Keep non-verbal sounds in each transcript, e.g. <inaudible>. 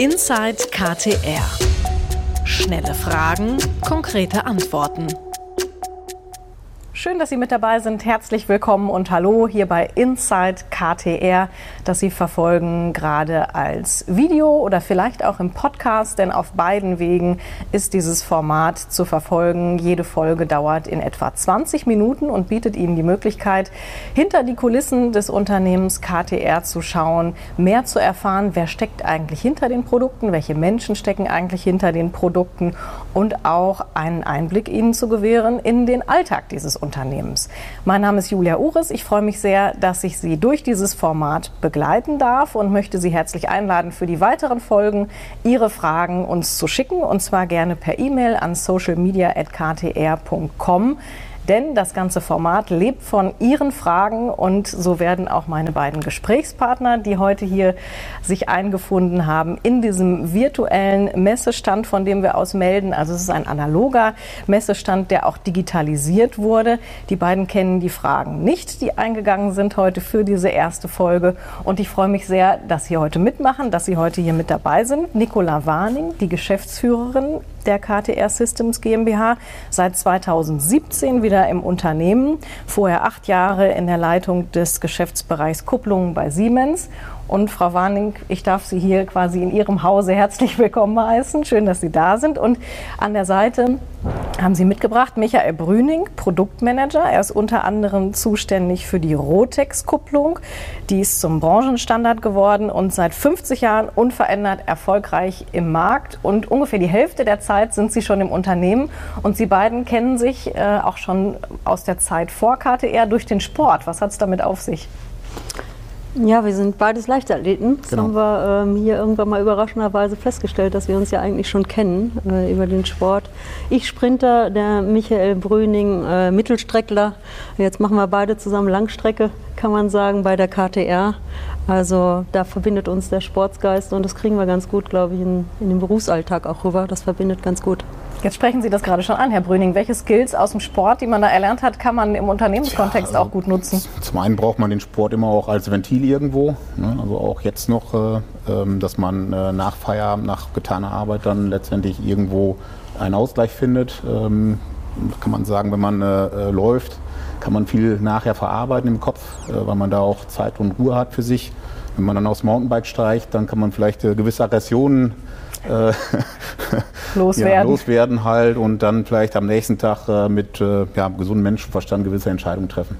Inside KTR. Schnelle Fragen, konkrete Antworten. Schön, dass Sie mit dabei sind. Herzlich willkommen und hallo hier bei Inside KTR, das Sie verfolgen gerade als Video oder vielleicht auch im Podcast, denn auf beiden Wegen ist dieses Format zu verfolgen. Jede Folge dauert in etwa 20 Minuten und bietet Ihnen die Möglichkeit, hinter die Kulissen des Unternehmens KTR zu schauen, mehr zu erfahren, wer steckt eigentlich hinter den Produkten, welche Menschen stecken eigentlich hinter den Produkten und auch einen Einblick Ihnen zu gewähren in den Alltag dieses Unternehmens. Mein Name ist Julia Uris. Ich freue mich sehr, dass ich Sie durch dieses Format begleiten darf und möchte Sie herzlich einladen, für die weiteren Folgen Ihre Fragen uns zu schicken und zwar gerne per E-Mail an socialmedia.ktr.com. Denn das ganze Format lebt von Ihren Fragen und so werden auch meine beiden Gesprächspartner, die heute hier sich eingefunden haben, in diesem virtuellen Messestand, von dem wir aus melden. Also es ist ein analoger Messestand, der auch digitalisiert wurde. Die beiden kennen die Fragen nicht, die eingegangen sind heute für diese erste Folge. Und ich freue mich sehr, dass Sie heute mitmachen, dass Sie heute hier mit dabei sind. Nicola Warning, die Geschäftsführerin der KTR Systems GmbH, seit 2017 wieder im Unternehmen, vorher acht Jahre in der Leitung des Geschäftsbereichs Kupplungen bei Siemens und Frau Warning, ich darf Sie hier quasi in Ihrem Hause herzlich willkommen heißen. Schön, dass Sie da sind. Und an der Seite haben Sie mitgebracht Michael Brüning, Produktmanager. Er ist unter anderem zuständig für die Rotex-Kupplung. Die ist zum Branchenstandard geworden und seit 50 Jahren unverändert erfolgreich im Markt. Und ungefähr die Hälfte der Zeit sind Sie schon im Unternehmen. Und Sie beiden kennen sich äh, auch schon aus der Zeit vor KTR durch den Sport. Was hat es damit auf sich? Ja, wir sind beides Leichtathleten. Das genau. haben wir ähm, hier irgendwann mal überraschenderweise festgestellt, dass wir uns ja eigentlich schon kennen äh, über den Sport. Ich Sprinter, der Michael Brüning äh, Mittelstreckler. Jetzt machen wir beide zusammen Langstrecke, kann man sagen, bei der KTR. Also da verbindet uns der Sportsgeist und das kriegen wir ganz gut, glaube ich, in, in den Berufsalltag auch rüber. Das verbindet ganz gut. Jetzt sprechen Sie das gerade schon an, Herr Brüning. Welche Skills aus dem Sport, die man da erlernt hat, kann man im Unternehmenskontext ja, auch gut nutzen? Zum einen braucht man den Sport immer auch als Ventil irgendwo. Ne? Also auch jetzt noch, äh, ähm, dass man äh, nach Feierabend, nach getaner Arbeit dann letztendlich irgendwo einen Ausgleich findet. Ähm, kann man sagen, wenn man äh, läuft, kann man viel nachher verarbeiten im Kopf, weil man da auch Zeit und Ruhe hat für sich. Wenn man dann aufs Mountainbike steigt, dann kann man vielleicht gewisse Aggressionen äh, <laughs> loswerden. Ja, loswerden halt und dann vielleicht am nächsten Tag äh, mit äh, ja, gesundem Menschenverstand gewisse Entscheidungen treffen.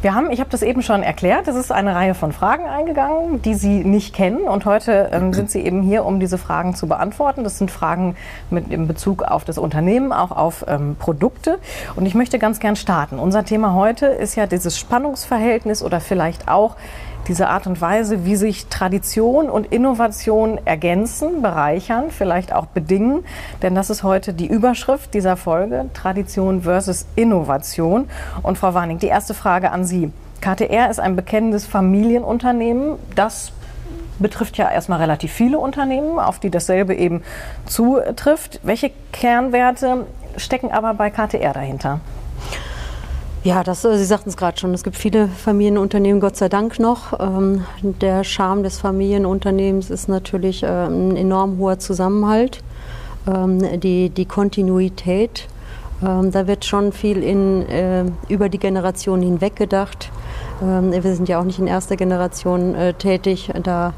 Wir haben, ich habe das eben schon erklärt, es ist eine Reihe von Fragen eingegangen, die Sie nicht kennen. Und heute ähm, <clears throat> sind Sie eben hier, um diese Fragen zu beantworten. Das sind Fragen mit in Bezug auf das Unternehmen, auch auf ähm, Produkte. Und ich möchte ganz gern starten. Unser Thema heute ist ja dieses Spannungsverhältnis oder vielleicht auch diese Art und Weise, wie sich Tradition und Innovation ergänzen, bereichern, vielleicht auch bedingen. Denn das ist heute die Überschrift dieser Folge, Tradition versus Innovation. Und Frau Warning, die erste Frage an Sie. KTR ist ein bekennendes Familienunternehmen, das betrifft ja erstmal relativ viele Unternehmen, auf die dasselbe eben zutrifft. Welche Kernwerte stecken aber bei KTR dahinter? Ja, das, äh, Sie sagten es gerade schon, es gibt viele Familienunternehmen, Gott sei Dank noch. Ähm, der Charme des Familienunternehmens ist natürlich äh, ein enorm hoher Zusammenhalt, ähm, die, die Kontinuität. Ähm, da wird schon viel in, äh, über die Generation hinweg gedacht. Ähm, wir sind ja auch nicht in erster Generation äh, tätig. Da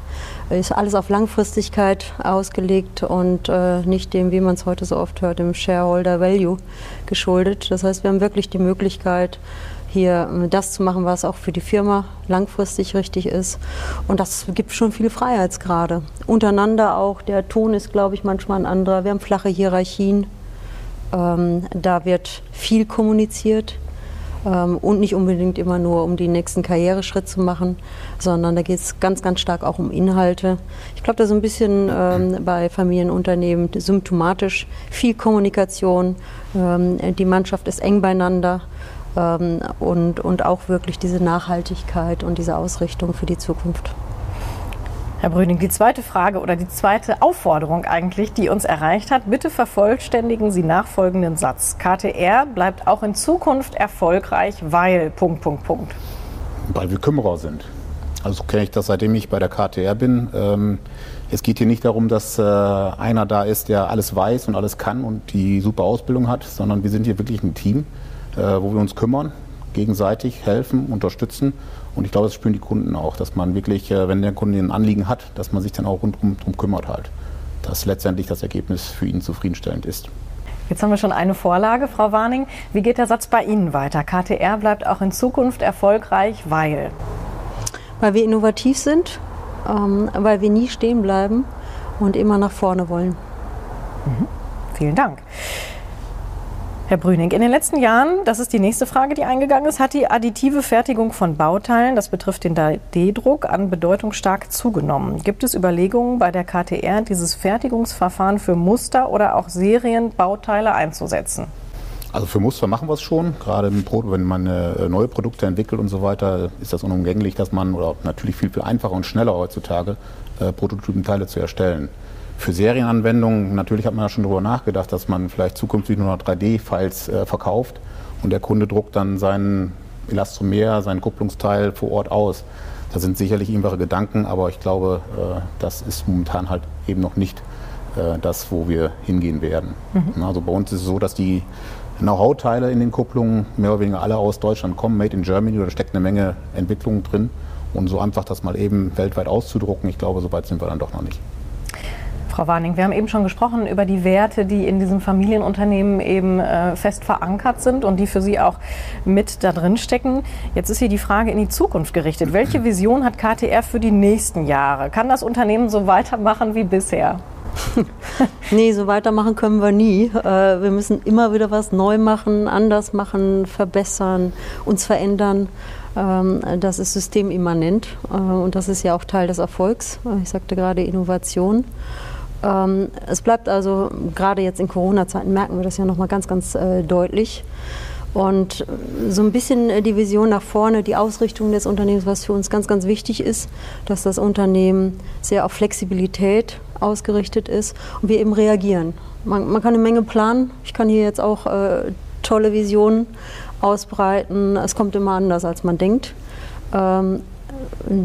ist alles auf Langfristigkeit ausgelegt und äh, nicht dem, wie man es heute so oft hört, dem Shareholder Value geschuldet. Das heißt, wir haben wirklich die Möglichkeit, hier äh, das zu machen, was auch für die Firma langfristig richtig ist. Und das gibt schon viele Freiheitsgrade. Untereinander auch. Der Ton ist, glaube ich, manchmal ein anderer. Wir haben flache Hierarchien. Ähm, da wird viel kommuniziert und nicht unbedingt immer nur um den nächsten Karriereschritt zu machen, sondern da geht es ganz, ganz stark auch um Inhalte. Ich glaube, da ist ein bisschen ähm, bei Familienunternehmen symptomatisch viel Kommunikation. Ähm, die Mannschaft ist eng beieinander. Ähm, und, und auch wirklich diese Nachhaltigkeit und diese Ausrichtung für die Zukunft. Herr Brüning, die zweite Frage oder die zweite Aufforderung eigentlich, die uns erreicht hat, bitte vervollständigen Sie nachfolgenden Satz. KTR bleibt auch in Zukunft erfolgreich, weil Punkt, Punkt, Punkt. Weil wir Kümmerer sind. Also kenne ich das, seitdem ich bei der KTR bin. Ähm, es geht hier nicht darum, dass äh, einer da ist, der alles weiß und alles kann und die super Ausbildung hat, sondern wir sind hier wirklich ein Team, äh, wo wir uns kümmern, gegenseitig helfen, unterstützen. Und ich glaube, das spüren die Kunden auch, dass man wirklich, äh, wenn der Kunde ein Anliegen hat, dass man sich dann auch rundherum drum kümmert halt. Dass letztendlich das Ergebnis für ihn zufriedenstellend ist. Jetzt haben wir schon eine Vorlage, Frau Warning. Wie geht der Satz bei Ihnen weiter? KTR bleibt auch in Zukunft erfolgreich, weil? Weil wir innovativ sind, ähm, weil wir nie stehen bleiben und immer nach vorne wollen. Mhm. Vielen Dank. Herr Brüning, in den letzten Jahren, das ist die nächste Frage, die eingegangen ist, hat die additive Fertigung von Bauteilen, das betrifft den 3D-Druck, an Bedeutung stark zugenommen. Gibt es Überlegungen bei der KTR, dieses Fertigungsverfahren für Muster oder auch Serienbauteile einzusetzen? Also für Muster machen wir es schon. Gerade wenn man äh, neue Produkte entwickelt und so weiter, ist das unumgänglich, dass man, oder natürlich viel, viel einfacher und schneller heutzutage, äh, Prototypenteile zu erstellen. Für Serienanwendungen, natürlich hat man ja schon darüber nachgedacht, dass man vielleicht zukünftig nur noch 3D-Files äh, verkauft und der Kunde druckt dann seinen Elastomer, sein Kupplungsteil vor Ort aus. Da sind sicherlich irgendwelche Gedanken, aber ich glaube, äh, das ist momentan halt eben noch nicht äh, das, wo wir hingehen werden. Mhm. Also bei uns ist es so, dass die Know-how-Teile in den Kupplungen mehr oder weniger alle aus Deutschland kommen, made in Germany, da steckt eine Menge Entwicklung drin. Und so einfach das mal eben weltweit auszudrucken, ich glaube, so weit sind wir dann doch noch nicht. Frau Warning, wir haben eben schon gesprochen über die Werte, die in diesem Familienunternehmen eben äh, fest verankert sind und die für Sie auch mit da drin stecken. Jetzt ist hier die Frage in die Zukunft gerichtet. Welche Vision hat KTR für die nächsten Jahre? Kann das Unternehmen so weitermachen wie bisher? <laughs> nee, so weitermachen können wir nie. Äh, wir müssen immer wieder was neu machen, anders machen, verbessern, uns verändern. Ähm, das ist systemimmanent äh, und das ist ja auch Teil des Erfolgs. Ich sagte gerade Innovation. Ähm, es bleibt also, gerade jetzt in Corona-Zeiten merken wir das ja nochmal ganz, ganz äh, deutlich. Und so ein bisschen äh, die Vision nach vorne, die Ausrichtung des Unternehmens, was für uns ganz, ganz wichtig ist, dass das Unternehmen sehr auf Flexibilität ausgerichtet ist und wir eben reagieren. Man, man kann eine Menge planen. Ich kann hier jetzt auch äh, tolle Visionen ausbreiten. Es kommt immer anders, als man denkt. Ähm,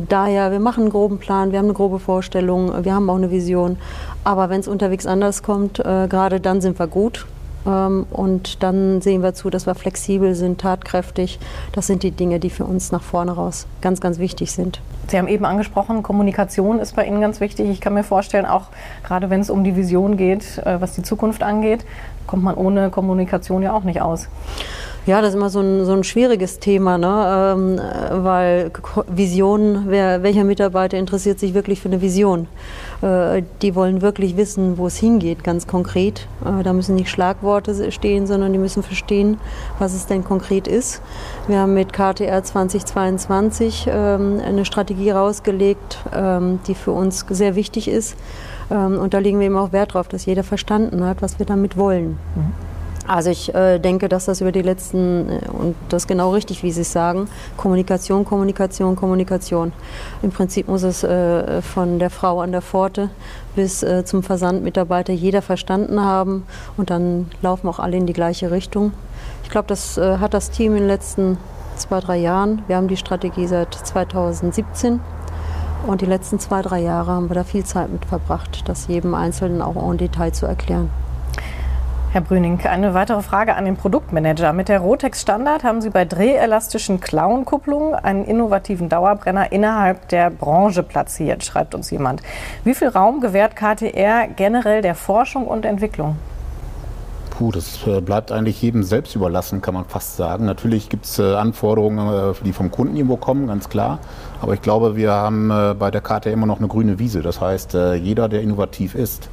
daher, wir machen einen groben Plan, wir haben eine grobe Vorstellung, wir haben auch eine Vision. Aber wenn es unterwegs anders kommt, äh, gerade dann sind wir gut. Ähm, und dann sehen wir zu, dass wir flexibel sind, tatkräftig. Das sind die Dinge, die für uns nach vorne raus ganz, ganz wichtig sind. Sie haben eben angesprochen, Kommunikation ist bei Ihnen ganz wichtig. Ich kann mir vorstellen, auch gerade wenn es um die Vision geht, äh, was die Zukunft angeht, kommt man ohne Kommunikation ja auch nicht aus. Ja, das ist immer so ein, so ein schwieriges Thema, ne? Ähm, weil Vision, wer, welcher Mitarbeiter interessiert sich wirklich für eine Vision? Äh, die wollen wirklich wissen, wo es hingeht, ganz konkret. Äh, da müssen nicht Schlagworte stehen, sondern die müssen verstehen, was es denn konkret ist. Wir haben mit KTR 2022 ähm, eine Strategie rausgelegt, ähm, die für uns sehr wichtig ist. Ähm, und da legen wir eben auch Wert darauf, dass jeder verstanden hat, was wir damit wollen. Mhm. Also ich äh, denke, dass das über die letzten, äh, und das ist genau richtig, wie Sie es sagen, Kommunikation, Kommunikation, Kommunikation. Im Prinzip muss es äh, von der Frau an der Pforte bis äh, zum Versandmitarbeiter jeder verstanden haben und dann laufen auch alle in die gleiche Richtung. Ich glaube, das äh, hat das Team in den letzten zwei, drei Jahren. Wir haben die Strategie seit 2017 und die letzten zwei, drei Jahre haben wir da viel Zeit mit verbracht, das jedem Einzelnen auch en Detail zu erklären. Herr Brüning, eine weitere Frage an den Produktmanager. Mit der Rotex Standard haben Sie bei drehelastischen Klauenkupplungen einen innovativen Dauerbrenner innerhalb der Branche platziert, schreibt uns jemand. Wie viel Raum gewährt KTR generell der Forschung und Entwicklung? Puh, das äh, bleibt eigentlich jedem selbst überlassen, kann man fast sagen. Natürlich gibt es äh, Anforderungen, äh, die vom Kunden irgendwo kommen, ganz klar. Aber ich glaube, wir haben bei der KTR immer noch eine grüne Wiese. Das heißt, jeder, der innovativ ist,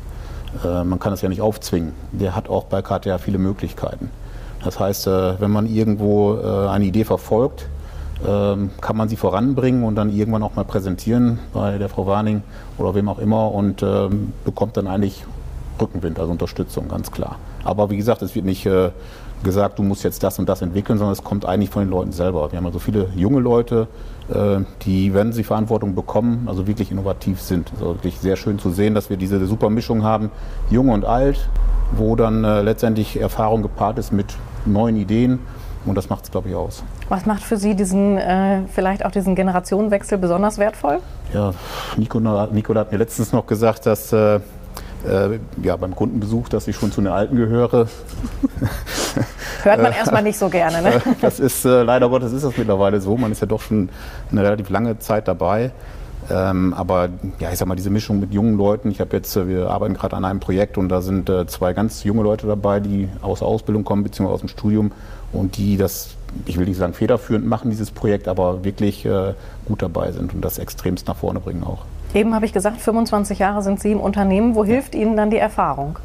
äh, man kann es ja nicht aufzwingen. Der hat auch bei KTA viele Möglichkeiten. Das heißt, äh, wenn man irgendwo äh, eine Idee verfolgt, ähm, kann man sie voranbringen und dann irgendwann auch mal präsentieren bei der Frau Warning oder wem auch immer und ähm, bekommt dann eigentlich Rückenwind, also Unterstützung, ganz klar. Aber wie gesagt, es wird nicht gesagt, du musst jetzt das und das entwickeln, sondern es kommt eigentlich von den Leuten selber. Wir haben also viele junge Leute, die, wenn sie Verantwortung bekommen, also wirklich innovativ sind. Also wirklich sehr schön zu sehen, dass wir diese super Mischung haben, jung und alt, wo dann äh, letztendlich Erfahrung gepaart ist mit neuen Ideen. Und das macht es, glaube ich, aus. Was macht für Sie diesen, äh, vielleicht auch diesen Generationenwechsel besonders wertvoll? Ja, Nico, Nico hat mir letztens noch gesagt, dass äh, äh, ja, beim Kundenbesuch, dass ich schon zu den Alten gehöre. <laughs> Hört man erstmal nicht so gerne. Ne? <laughs> Das ist äh, leider Gottes ist das mittlerweile so. Man ist ja doch schon eine relativ lange Zeit dabei. Ähm, aber ja, ich sag mal, diese Mischung mit jungen Leuten. Ich habe jetzt, äh, wir arbeiten gerade an einem Projekt und da sind äh, zwei ganz junge Leute dabei, die aus der Ausbildung kommen beziehungsweise aus dem Studium und die das, ich will nicht sagen federführend machen, dieses Projekt, aber wirklich äh, gut dabei sind und das extremst nach vorne bringen auch. Eben habe ich gesagt, 25 Jahre sind Sie im Unternehmen. Wo hilft Ihnen dann die Erfahrung?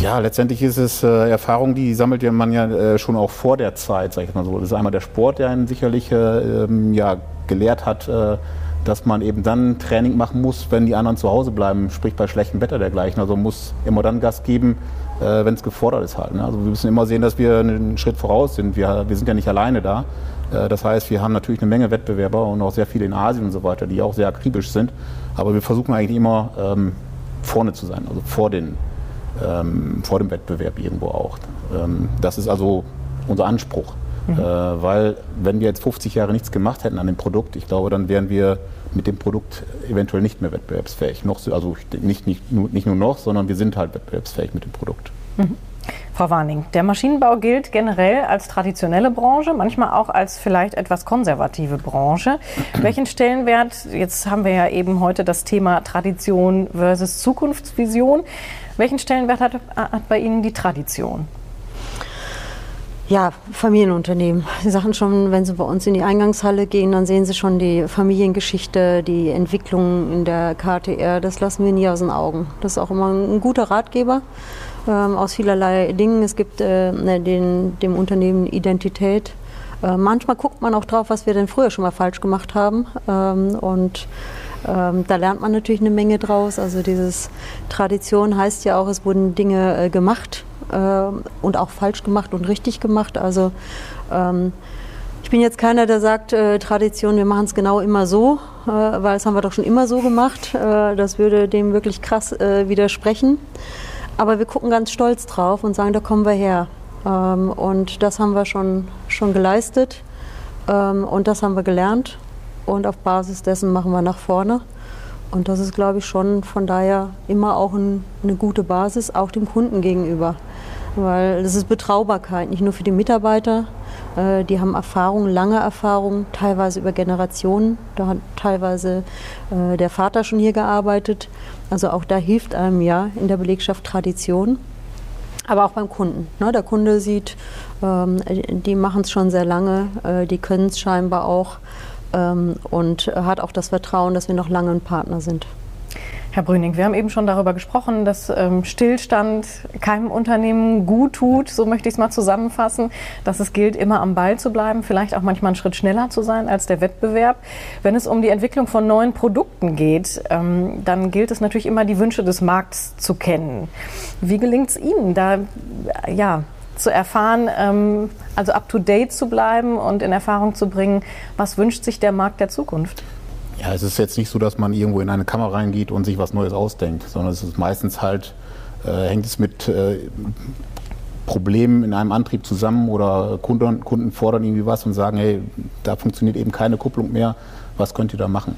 Ja, letztendlich ist es äh, Erfahrung, die sammelt man ja äh, schon auch vor der Zeit, sag ich mal so. Das ist einmal der Sport, der einen sicherlich äh, ähm, ja, gelehrt hat, äh, dass man eben dann Training machen muss, wenn die anderen zu Hause bleiben, sprich bei schlechtem Wetter dergleichen. Also muss immer dann Gas geben, äh, wenn es gefordert ist halt. Ne? Also wir müssen immer sehen, dass wir einen Schritt voraus sind. Wir, wir sind ja nicht alleine da. Äh, das heißt, wir haben natürlich eine Menge Wettbewerber und auch sehr viele in Asien und so weiter, die auch sehr akribisch sind. Aber wir versuchen eigentlich immer ähm, vorne zu sein, also vor, den, ähm, vor dem Wettbewerb irgendwo auch. Ähm, das ist also unser Anspruch. Mhm. Äh, weil wenn wir jetzt 50 Jahre nichts gemacht hätten an dem Produkt, ich glaube, dann wären wir mit dem Produkt eventuell nicht mehr wettbewerbsfähig. Noch, also nicht, nicht, nur, nicht nur noch, sondern wir sind halt wettbewerbsfähig mit dem Produkt. Mhm. Frau Warning, der Maschinenbau gilt generell als traditionelle Branche, manchmal auch als vielleicht etwas konservative Branche. <clears throat> Welchen Stellenwert, jetzt haben wir ja eben heute das Thema Tradition versus Zukunftsvision, welchen Stellenwert hat, hat bei Ihnen die Tradition? Ja, Familienunternehmen. Sie sagen schon, wenn Sie bei uns in die Eingangshalle gehen, dann sehen Sie schon die Familiengeschichte, die Entwicklung in der KTR. Das lassen wir nie aus den Augen. Das ist auch immer ein guter Ratgeber ähm, aus vielerlei Dingen. Es gibt äh, ne, den, dem Unternehmen Identität. Äh, manchmal guckt man auch drauf, was wir denn früher schon mal falsch gemacht haben. Ähm, und ähm, da lernt man natürlich eine Menge draus. Also dieses Tradition heißt ja auch, es wurden Dinge äh, gemacht äh, und auch falsch gemacht und richtig gemacht. Also ähm, ich bin jetzt keiner, der sagt, äh, Tradition, wir machen es genau immer so, äh, weil das haben wir doch schon immer so gemacht. Äh, das würde dem wirklich krass äh, widersprechen. Aber wir gucken ganz stolz drauf und sagen, da kommen wir her. Ähm, und das haben wir schon, schon geleistet ähm, und das haben wir gelernt. Und auf Basis dessen machen wir nach vorne. Und das ist, glaube ich, schon von daher immer auch ein, eine gute Basis, auch dem Kunden gegenüber. Weil das ist Betraubarkeit, nicht nur für die Mitarbeiter. Äh, die haben Erfahrung, lange Erfahrung, teilweise über Generationen. Da hat teilweise äh, der Vater schon hier gearbeitet. Also auch da hilft einem ja in der Belegschaft Tradition. Aber auch beim Kunden. Ne? Der Kunde sieht, ähm, die machen es schon sehr lange, äh, die können es scheinbar auch ähm, und hat auch das Vertrauen, dass wir noch lange ein Partner sind. Herr Brüning, wir haben eben schon darüber gesprochen, dass ähm, Stillstand keinem Unternehmen gut tut, so möchte ich es mal zusammenfassen, dass es gilt, immer am Ball zu bleiben, vielleicht auch manchmal einen Schritt schneller zu sein als der Wettbewerb. Wenn es um die Entwicklung von neuen Produkten geht, ähm, dann gilt es natürlich immer, die Wünsche des Markts zu kennen. Wie gelingt es Ihnen, da ja, zu erfahren, ähm, also up-to-date zu bleiben und in Erfahrung zu bringen, was wünscht sich der Markt der Zukunft? Ja, es ist jetzt nicht so, dass man irgendwo in eine Kammer reingeht und sich was Neues ausdenkt, sondern es ist meistens halt, äh, hängt es mit äh, Problemen in einem Antrieb zusammen oder Kunden, Kunden fordern irgendwie was und sagen, hey, da funktioniert eben keine Kupplung mehr, was könnt ihr da machen?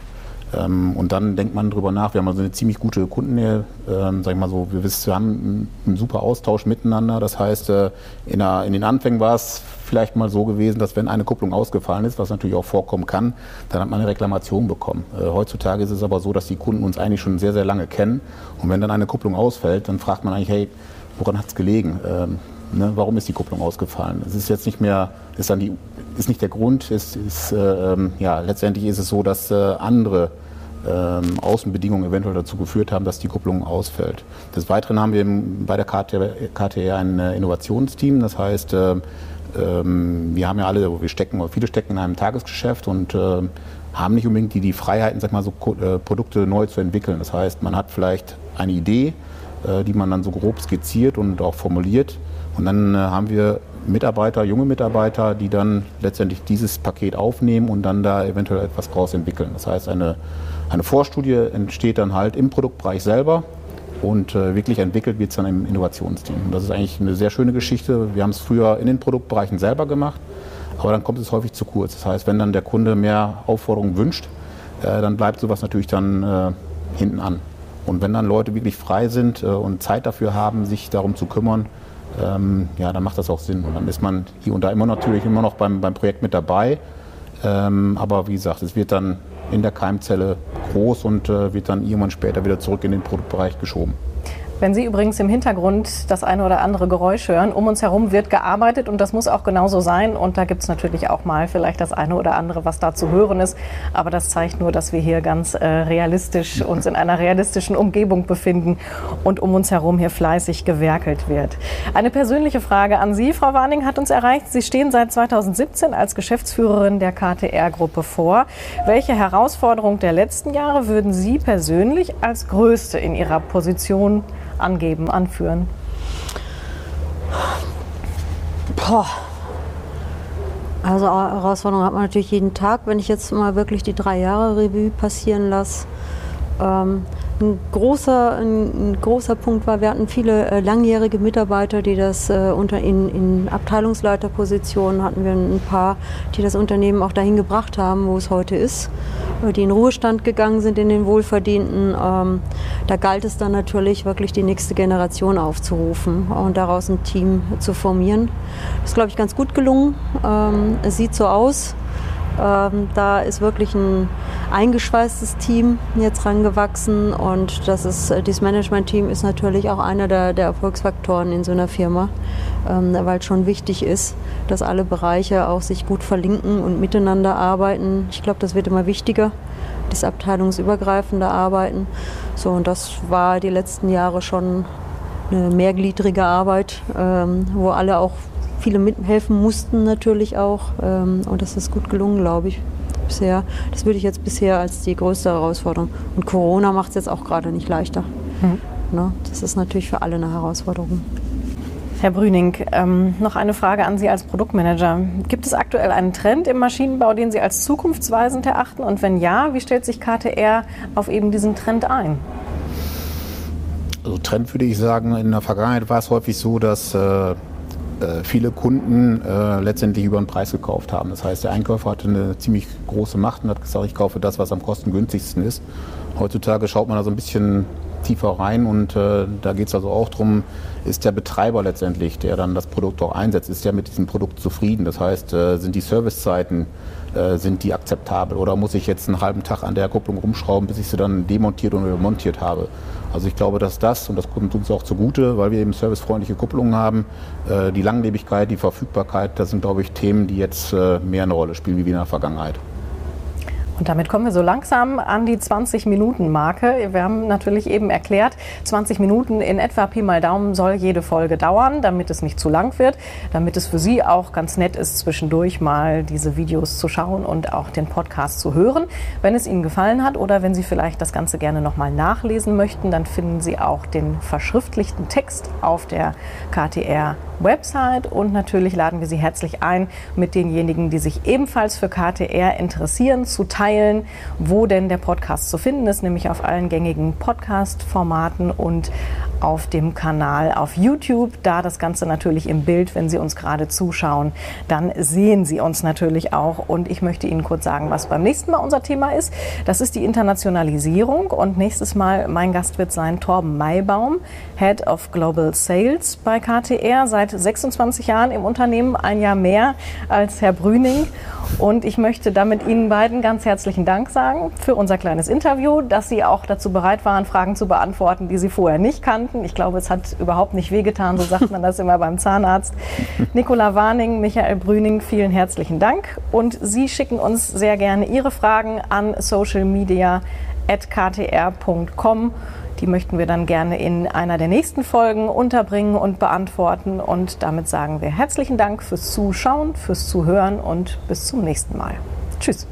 Ähm, und dann denkt man drüber nach. Wir haben also eine ziemlich gute Kundennähe. Ähm, sag ich mal so, wir, wissen, wir haben einen, super Austausch miteinander. Das heißt, äh, in, der, in, den Anfängen war es vielleicht mal so gewesen, dass wenn eine Kupplung ausgefallen ist, was natürlich auch vorkommen kann, dann hat man eine Reklamation bekommen. Äh, heutzutage ist es aber so, dass die Kunden uns eigentlich schon sehr, sehr lange kennen. Und wenn dann eine Kupplung ausfällt, dann fragt man eigentlich, hey, woran hat es gelegen? Ähm, ne, warum ist die Kupplung ausgefallen? Es ist jetzt nicht mehr, ist dann die ist nicht der Grund. Ist, ist, äh, ja, letztendlich ist es so, dass äh, andere ähm, Außenbedingungen eventuell dazu geführt haben, dass die Kupplung ausfällt. Des Weiteren haben wir bei der KTR, ein äh, Innovationsteam. Das heißt, äh, ähm, wir haben ja alle, wir stecken, viele stecken in einem Tagesgeschäft und äh, haben nicht unbedingt die, die Freiheiten, sag mal so, äh, Produkte neu zu entwickeln. Das heißt, man hat vielleicht eine Idee, äh, die man dann so grob skizziert und auch formuliert. Und dann haben wir Mitarbeiter, junge Mitarbeiter, die dann letztendlich dieses Paket aufnehmen und dann da eventuell etwas draus entwickeln. Das heißt, eine, eine Vorstudie entsteht dann halt im Produktbereich selber. und äh, wirklich entwickelt wird es dann im Innovationsteam. Und das ist eigentlich eine sehr schöne Geschichte. Wir haben es früher in den Produktbereichen selber gemacht, aber dann kommt es häufig zu kurz. Das heißt, wenn dann der Kunde mehr Aufforderungen wünscht, äh, dann bleibt sowas natürlich dann äh, hinten an. Und wenn dann Leute wirklich frei sind äh, und Zeit dafür haben, sich darum zu kümmern, ähm, ja, dann macht das auch Sinn. Und dann ist man hier und da immer natürlich immer noch beim, beim Projekt mit dabei. Ähm, aber wie gesagt, es wird dann in der Keimzelle groß und äh, wird dann irgendwann später wieder zurück in den Produktbereich geschoben. Wenn Sie übrigens im Hintergrund das eine oder andere Geräusch hören, um uns herum wird gearbeitet und das muss auch genauso sein. Und da gibt es natürlich auch mal vielleicht das eine oder andere, was da zu hören ist. Aber das zeigt nur, dass wir hier ganz äh, realistisch uns in einer realistischen Umgebung befinden und um uns herum hier fleißig gewerkelt wird. Eine persönliche Frage an Sie, Frau Warning, hat uns erreicht. Sie stehen seit 2017 als Geschäftsführerin der KTR-Gruppe vor. Welche Herausforderung der letzten Jahre würden Sie persönlich als größte in Ihrer Position angeben, anführen? Boah. Also Herausforderungen hat man natürlich jeden Tag. Wenn ich jetzt mal wirklich die drei Jahre Revue passieren lasse, ähm, ein großer, ein, ein, großer Punkt war, wir hatten viele äh, langjährige Mitarbeiter, die das äh, unter in, in Abteilungsleiterpositionen hatten wir ein paar, die das Unternehmen auch dahin gebracht haben, wo es heute ist, die in Ruhestand gegangen sind in den Wohlverdienten. Ähm, da galt es dann natürlich wirklich die nächste Generation aufzurufen und daraus ein Team zu formieren. Das ist, glaube ich, ganz gut gelungen. Ähm, es sieht so aus. Ähm, da ist wirklich ein eingeschweißtes Team jetzt rangewachsen und das ist, äh, dieses Management-Team ist natürlich auch einer der, der Erfolgsfaktoren in so einer Firma, ähm, weil es schon wichtig ist, dass alle Bereiche auch sich gut verlinken und miteinander arbeiten. Ich glaube, das wird immer wichtiger, das abteilungsübergreifende Arbeiten. So, und das war die letzten Jahre schon eine mehrgliedrige Arbeit, ähm, wo alle auch viele mithelfen mussten natürlich auch. Ähm, und das ist gut gelungen, glaube ich, bisher. Das würde ich jetzt bisher als die größte Herausforderung. Und Corona macht es jetzt auch gerade nicht leichter. Mhm. Ne? Das ist natürlich für alle eine Herausforderung. Herr Brüning, ähm, noch eine Frage an Sie als Produktmanager. Gibt es aktuell einen Trend im Maschinenbau, den Sie als zukunftsweisend erachten? Und wenn ja, wie stellt sich KTR auf eben diesen Trend ein? Also Trend würde ich sagen, in der Vergangenheit war es häufig so, dass äh, viele Kunden äh, letztendlich über den Preis gekauft haben. Das heißt, der Einkäufer hatte eine ziemlich große Macht und hat gesagt, ich kaufe das, was am kostengünstigsten ist. Heutzutage schaut man da so ein bisschen tiefer rein und äh, da geht es also auch darum, ist der Betreiber letztendlich, der dann das Produkt auch einsetzt, ist der mit diesem Produkt zufrieden? Das heißt, äh, sind die Servicezeiten, äh, sind die akzeptabel oder muss ich jetzt einen halben Tag an der Kupplung rumschrauben, bis ich sie dann demontiert oder montiert habe? Also ich glaube, dass das, und das kommt uns auch zugute, weil wir eben servicefreundliche Kupplungen haben, äh, die Langlebigkeit, die Verfügbarkeit, das sind, glaube ich, Themen, die jetzt äh, mehr eine Rolle spielen wie in der Vergangenheit. Und damit kommen wir so langsam an die 20-Minuten-Marke. Wir haben natürlich eben erklärt, 20 Minuten in etwa Pi mal Daumen soll jede Folge dauern, damit es nicht zu lang wird, damit es für Sie auch ganz nett ist, zwischendurch mal diese Videos zu schauen und auch den Podcast zu hören. Wenn es Ihnen gefallen hat oder wenn Sie vielleicht das Ganze gerne nochmal nachlesen möchten, dann finden Sie auch den verschriftlichten Text auf der KTR Website und natürlich laden wir Sie herzlich ein, mit denjenigen, die sich ebenfalls für KTR interessieren, zu teilen, wo denn der Podcast zu finden ist, nämlich auf allen gängigen Podcast-Formaten und auf dem Kanal auf YouTube. Da das Ganze natürlich im Bild, wenn Sie uns gerade zuschauen, dann sehen Sie uns natürlich auch. Und ich möchte Ihnen kurz sagen, was beim nächsten Mal unser Thema ist. Das ist die Internationalisierung. Und nächstes Mal mein Gast wird sein Torben Maybaum, Head of Global Sales bei KTR, seit 26 Jahren im Unternehmen, ein Jahr mehr als Herr Brüning. Und ich möchte damit Ihnen beiden ganz herzlichen Dank sagen für unser kleines Interview, dass Sie auch dazu bereit waren, Fragen zu beantworten, die Sie vorher nicht kannten. Ich glaube, es hat überhaupt nicht wehgetan, so sagt man das immer beim Zahnarzt. <laughs> Nicola Warning, Michael Brüning, vielen herzlichen Dank. Und Sie schicken uns sehr gerne Ihre Fragen an socialmedia.ktr.com. Die möchten wir dann gerne in einer der nächsten Folgen unterbringen und beantworten. Und damit sagen wir herzlichen Dank fürs Zuschauen, fürs Zuhören und bis zum nächsten Mal. Tschüss.